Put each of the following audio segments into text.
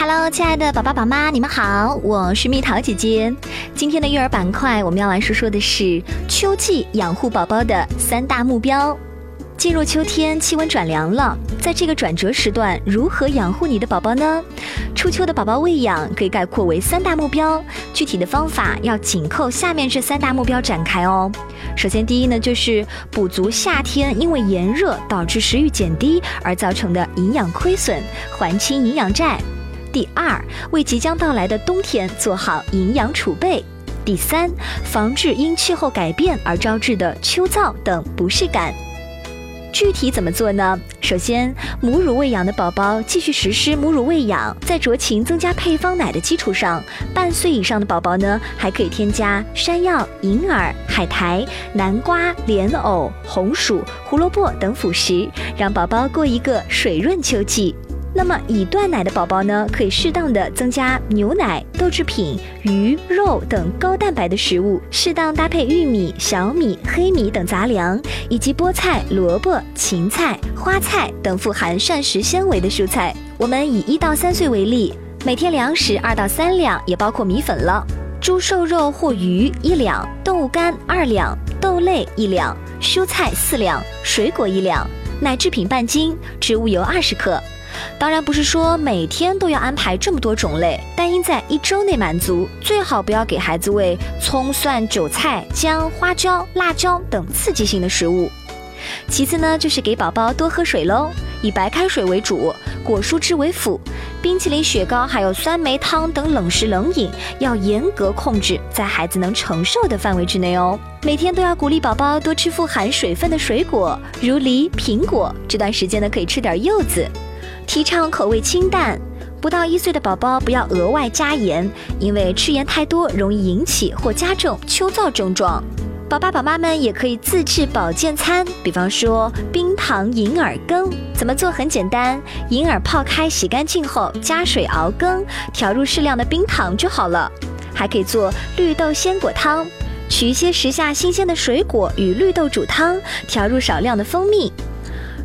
Hello，亲爱的宝宝宝妈，你们好，我是蜜桃姐姐。今天的育儿板块，我们要来说说的是秋季养护宝宝的三大目标。进入秋天，气温转凉了，在这个转折时段，如何养护你的宝宝呢？初秋的宝宝喂养可以概括为三大目标，具体的方法要紧扣下面这三大目标展开哦。首先，第一呢，就是补足夏天因为炎热导致食欲减低而造成的营养亏损，还清营养债。第二，为即将到来的冬天做好营养储备；第三，防治因气候改变而招致的秋燥等不适感。具体怎么做呢？首先，母乳喂养的宝宝继续实施母乳喂养，在酌情增加配方奶的基础上，半岁以上的宝宝呢，还可以添加山药、银耳、海苔、南瓜、莲藕、红薯、胡萝卜等辅食，让宝宝过一个水润秋季。那么已断奶的宝宝呢，可以适当的增加牛奶、豆制品、鱼肉等高蛋白的食物，适当搭配玉米、小米、黑米等杂粮，以及菠菜、萝卜、芹菜、花菜等富含膳食纤维的蔬菜。我们以一到三岁为例，每天粮食二到三两，也包括米粉了。猪瘦肉或鱼一两，动物肝二两，豆类一两，蔬菜四两，水果一两，奶制品半斤，植物油二十克。当然不是说每天都要安排这么多种类，但应在一周内满足。最好不要给孩子喂葱、蒜、韭菜、姜、花椒、辣椒等刺激性的食物。其次呢，就是给宝宝多喝水喽，以白开水为主，果蔬汁为辅。冰淇淋、雪糕还有酸梅汤等冷食冷饮要严格控制在孩子能承受的范围之内哦。每天都要鼓励宝宝多吃富含水分的水果，如梨、苹果。这段时间呢，可以吃点柚子。提倡口味清淡，不到一岁的宝宝不要额外加盐，因为吃盐太多容易引起或加重秋燥症状。宝爸宝妈们也可以自制保健餐，比方说冰糖银耳羹，怎么做很简单，银耳泡开洗干净后加水熬羹，调入适量的冰糖就好了。还可以做绿豆鲜果汤，取一些时下新鲜的水果与绿豆煮汤，调入少量的蜂蜜。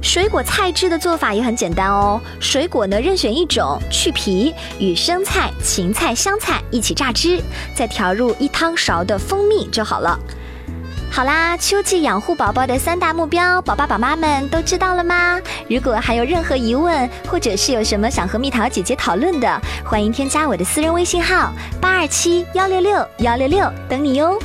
水果菜汁的做法也很简单哦，水果呢任选一种，去皮，与生菜、芹菜、香菜一起榨汁，再调入一汤勺的蜂蜜就好了。好啦，秋季养护宝宝的三大目标，宝爸宝妈们都知道了吗？如果还有任何疑问，或者是有什么想和蜜桃姐姐讨论的，欢迎添加我的私人微信号八二七幺六六幺六六，等你哟。